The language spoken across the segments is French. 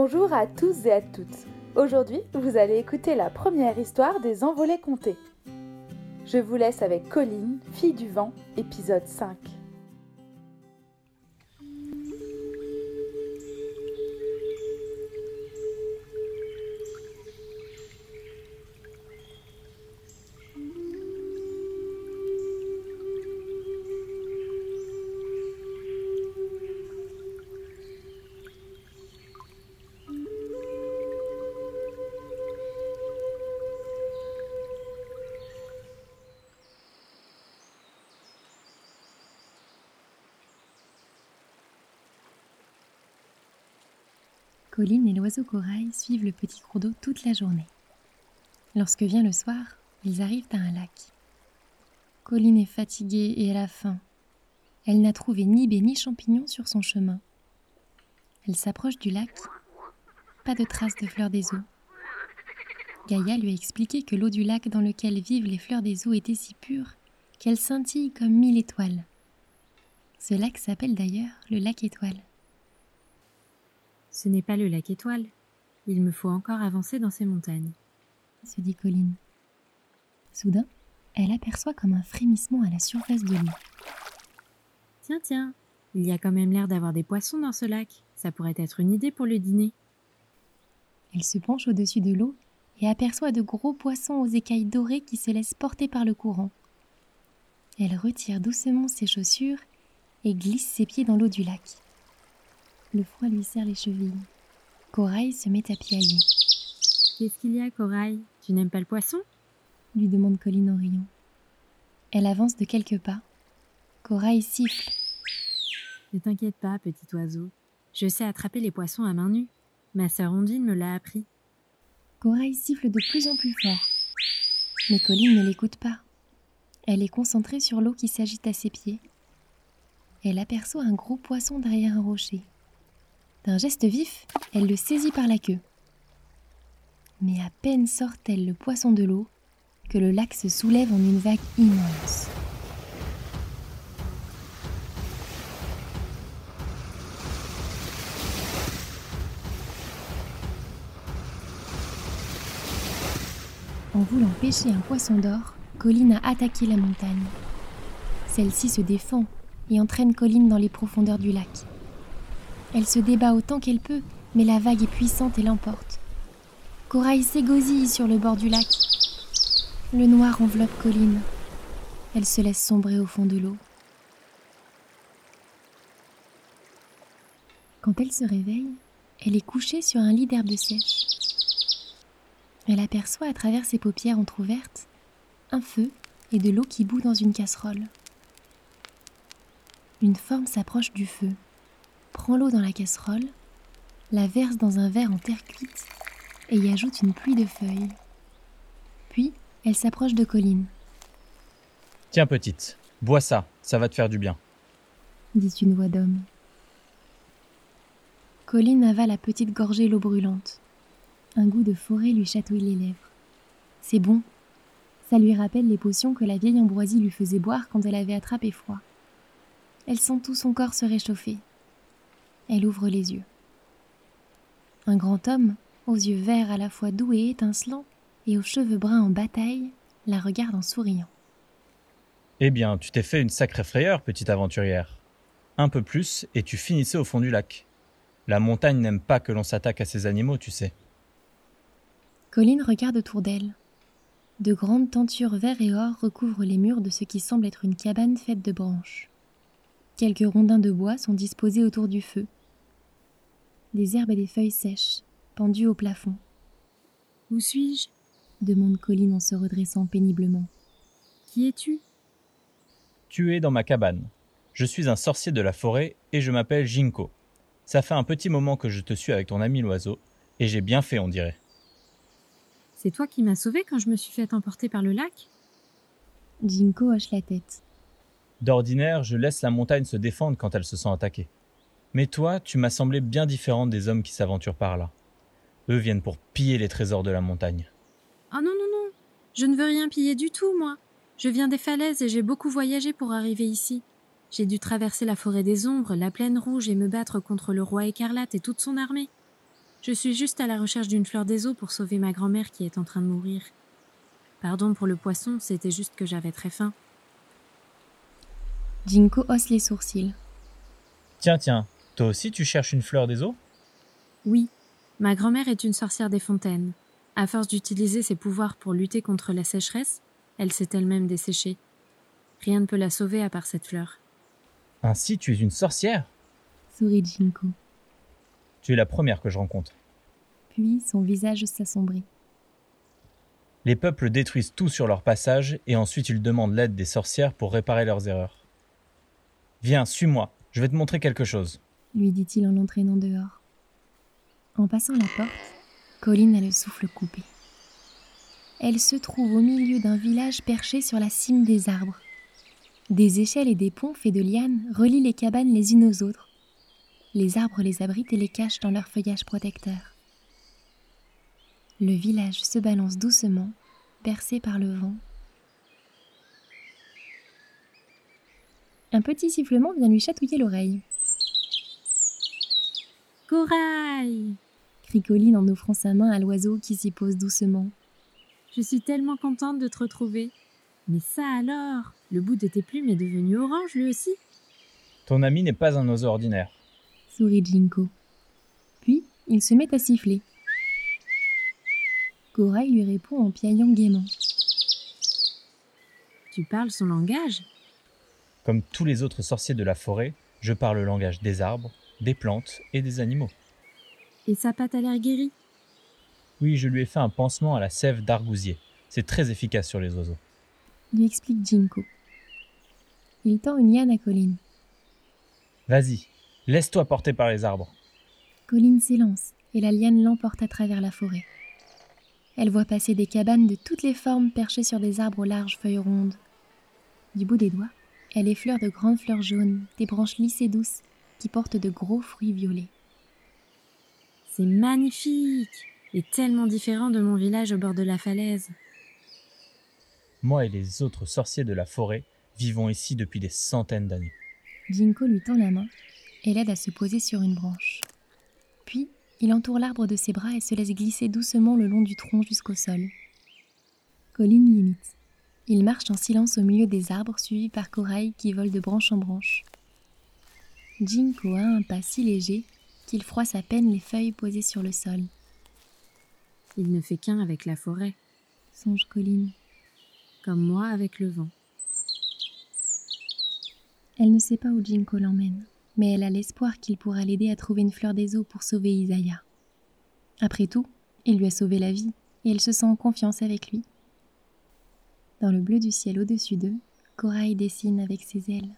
Bonjour à tous et à toutes. Aujourd'hui, vous allez écouter la première histoire des envolées comptées. Je vous laisse avec Colline, fille du vent, épisode 5. Colline et l'oiseau corail suivent le petit cours d'eau toute la journée. Lorsque vient le soir, ils arrivent à un lac. Colline est fatiguée et elle a faim. Elle n'a trouvé ni baies ni champignons sur son chemin. Elle s'approche du lac. Pas de traces de fleurs des eaux. Gaïa lui a expliqué que l'eau du lac dans lequel vivent les fleurs des eaux était si pure qu'elle scintille comme mille étoiles. Ce lac s'appelle d'ailleurs le lac étoile. Ce n'est pas le lac étoile. Il me faut encore avancer dans ces montagnes, se dit Colline. Soudain, elle aperçoit comme un frémissement à la surface de l'eau. Tiens, tiens, il y a quand même l'air d'avoir des poissons dans ce lac. Ça pourrait être une idée pour le dîner. Elle se penche au-dessus de l'eau et aperçoit de gros poissons aux écailles dorées qui se laissent porter par le courant. Elle retire doucement ses chaussures et glisse ses pieds dans l'eau du lac. Le froid lui serre les chevilles. Corail se met à piailler. Qu'est-ce qu'il y a, Corail? Tu n'aimes pas le poisson? Lui demande Colline en riant. Elle avance de quelques pas. Corail siffle. Ne t'inquiète pas, petit oiseau. Je sais attraper les poissons à main nue. Ma sœur Ondine me l'a appris. Corail siffle de plus en plus fort. Mais Colline ne l'écoute pas. Elle est concentrée sur l'eau qui s'agite à ses pieds. Elle aperçoit un gros poisson derrière un rocher. D'un geste vif, elle le saisit par la queue. Mais à peine sort-elle le poisson de l'eau que le lac se soulève en une vague immense. En voulant pêcher un poisson d'or, Colline a attaqué la montagne. Celle-ci se défend et entraîne Colline dans les profondeurs du lac. Elle se débat autant qu'elle peut, mais la vague est puissante et l'emporte. Corail s'égosille sur le bord du lac. Le noir enveloppe Colline. Elle se laisse sombrer au fond de l'eau. Quand elle se réveille, elle est couchée sur un lit d'herbe sèche. Elle aperçoit à travers ses paupières entr'ouvertes un feu et de l'eau qui bout dans une casserole. Une forme s'approche du feu prend l'eau dans la casserole, la verse dans un verre en terre cuite et y ajoute une pluie de feuilles. Puis, elle s'approche de Colline. Tiens, petite, bois ça, ça va te faire du bien, dit une voix d'homme. Colline avale la petite gorgée l'eau brûlante. Un goût de forêt lui chatouille les lèvres. C'est bon. Ça lui rappelle les potions que la vieille Ambroisie lui faisait boire quand elle avait attrapé froid. Elle sent tout son corps se réchauffer. Elle ouvre les yeux. Un grand homme, aux yeux verts à la fois doux et étincelants, et aux cheveux bruns en bataille, la regarde en souriant. Eh bien, tu t'es fait une sacrée frayeur, petite aventurière. Un peu plus, et tu finissais au fond du lac. La montagne n'aime pas que l'on s'attaque à ces animaux, tu sais. Colline regarde autour d'elle. De grandes tentures vert et or recouvrent les murs de ce qui semble être une cabane faite de branches. Quelques rondins de bois sont disposés autour du feu, des herbes et des feuilles sèches, pendues au plafond. Où suis-je? demande Colline en se redressant péniblement. Qui es-tu? Tu es dans ma cabane. Je suis un sorcier de la forêt et je m'appelle Jinko. Ça fait un petit moment que je te suis avec ton ami l'oiseau, et j'ai bien fait, on dirait. C'est toi qui m'as sauvé quand je me suis fait emporter par le lac? Jinko hoche la tête. D'ordinaire, je laisse la montagne se défendre quand elle se sent attaquée. Mais toi, tu m'as semblé bien différente des hommes qui s'aventurent par là. Eux viennent pour piller les trésors de la montagne. Ah non, non, non. Je ne veux rien piller du tout, moi. Je viens des falaises et j'ai beaucoup voyagé pour arriver ici. J'ai dû traverser la forêt des ombres, la plaine rouge et me battre contre le roi écarlate et toute son armée. Je suis juste à la recherche d'une fleur des eaux pour sauver ma grand-mère qui est en train de mourir. Pardon pour le poisson, c'était juste que j'avais très faim. Jinko hausse les sourcils. Tiens, tiens, toi aussi tu cherches une fleur des eaux? Oui, ma grand-mère est une sorcière des fontaines. À force d'utiliser ses pouvoirs pour lutter contre la sécheresse, elle s'est elle-même desséchée. Rien ne peut la sauver à part cette fleur. Ainsi tu es une sorcière? Sourit Jinko. Tu es la première que je rencontre. Puis son visage s'assombrit. Les peuples détruisent tout sur leur passage et ensuite ils demandent l'aide des sorcières pour réparer leurs erreurs. Viens, suis-moi, je vais te montrer quelque chose. Lui dit-il en l'entraînant dehors. En passant la porte, Colline a le souffle coupé. Elle se trouve au milieu d'un village perché sur la cime des arbres. Des échelles et des ponts faits de lianes relient les cabanes les unes aux autres. Les arbres les abritent et les cachent dans leur feuillage protecteur. Le village se balance doucement, bercé par le vent. Un petit sifflement vient lui chatouiller l'oreille. Corail crie Colline en offrant sa main à l'oiseau qui s'y pose doucement. Je suis tellement contente de te retrouver. Mais ça alors Le bout de tes plumes est devenu orange lui aussi Ton ami n'est pas un oiseau ordinaire. sourit Jinko. Puis il se met à siffler. Corail lui répond en piaillant gaiement. Tu parles son langage? Comme tous les autres sorciers de la forêt, je parle le langage des arbres, des plantes et des animaux. Et sa patte a l'air guérie? Oui, je lui ai fait un pansement à la sève d'argousier. C'est très efficace sur les oiseaux. lui explique Jinko. Il tend une liane à Colline. Vas-y, laisse-toi porter par les arbres. Colline s'élance et la liane l'emporte à travers la forêt. Elle voit passer des cabanes de toutes les formes perchées sur des arbres aux larges feuilles rondes. Du bout des doigts, elle effleure de grandes fleurs jaunes, des branches lisses et douces qui portent de gros fruits violets. C'est magnifique et tellement différent de mon village au bord de la falaise. Moi et les autres sorciers de la forêt vivons ici depuis des centaines d'années. Jinko lui tend la main et l'aide à se poser sur une branche. Puis, il entoure l'arbre de ses bras et se laisse glisser doucement le long du tronc jusqu'au sol. Colline l'imite. Il marche en silence au milieu des arbres, suivi par Corail qui vole de branche en branche. Jinko a un pas si léger qu'il froisse à peine les feuilles posées sur le sol, Il ne fait qu'un avec la forêt, songe Colline. comme moi avec le vent. Elle ne sait pas où Jinko l'emmène, mais elle a l'espoir qu'il pourra l'aider à trouver une fleur des eaux pour sauver Isaiah. Après tout, il lui a sauvé la vie et elle se sent en confiance avec lui. Dans le bleu du ciel au-dessus d'eux, Corail dessine avec ses ailes.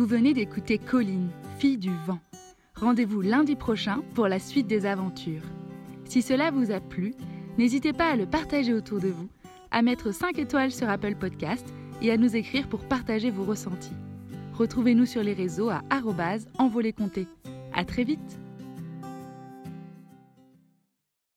Vous venez d'écouter Colline, fille du vent. Rendez-vous lundi prochain pour la suite des aventures. Si cela vous a plu, n'hésitez pas à le partager autour de vous, à mettre 5 étoiles sur Apple Podcast et à nous écrire pour partager vos ressentis. Retrouvez-nous sur les réseaux à arrobase envoléconté. À très vite